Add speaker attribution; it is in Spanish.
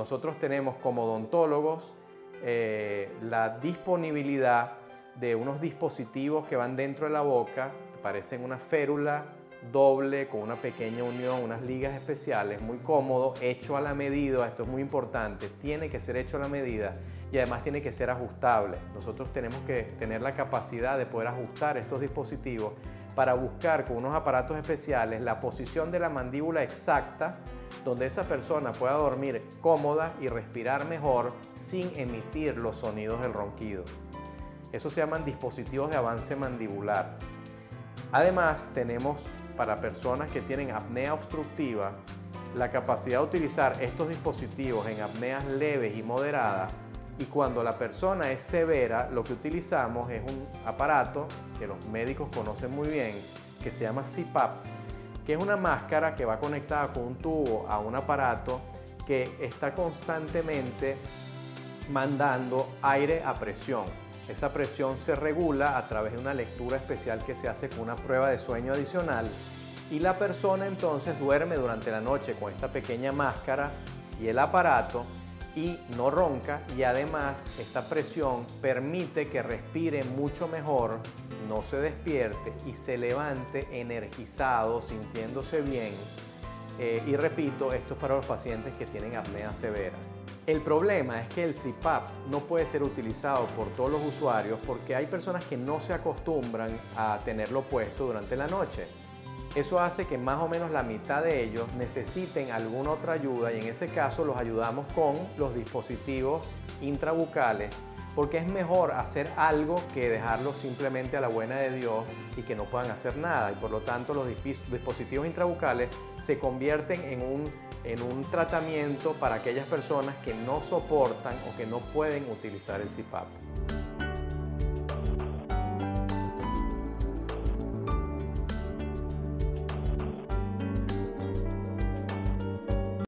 Speaker 1: nosotros tenemos como odontólogos eh, la disponibilidad de unos dispositivos que van dentro de la boca, parecen una férula doble con una pequeña unión, unas ligas especiales, muy cómodo, hecho a la medida, esto es muy importante, tiene que ser hecho a la medida y además tiene que ser ajustable. Nosotros tenemos que tener la capacidad de poder ajustar estos dispositivos para buscar con unos aparatos especiales la posición de la mandíbula exacta donde esa persona pueda dormir cómoda y respirar mejor sin emitir los sonidos del ronquido. Eso se llaman dispositivos de avance mandibular. Además, tenemos para personas que tienen apnea obstructiva la capacidad de utilizar estos dispositivos en apneas leves y moderadas y cuando la persona es severa, lo que utilizamos es un aparato que los médicos conocen muy bien, que se llama CPAP, que es una máscara que va conectada con un tubo a un aparato que está constantemente mandando aire a presión. Esa presión se regula a través de una lectura especial que se hace con una prueba de sueño adicional y la persona entonces duerme durante la noche con esta pequeña máscara y el aparato y no ronca y además esta presión permite que respire mucho mejor, no se despierte y se levante energizado, sintiéndose bien. Eh, y repito, esto es para los pacientes que tienen apnea severa. El problema es que el CPAP no puede ser utilizado por todos los usuarios porque hay personas que no se acostumbran a tenerlo puesto durante la noche. Eso hace que más o menos la mitad de ellos necesiten alguna otra ayuda y en ese caso los ayudamos con los dispositivos intrabucales porque es mejor hacer algo que dejarlo simplemente a la buena de Dios y que no puedan hacer nada y por lo tanto los dispositivos intrabucales se convierten en un en un tratamiento para aquellas personas que no soportan o que no pueden utilizar el CPAP.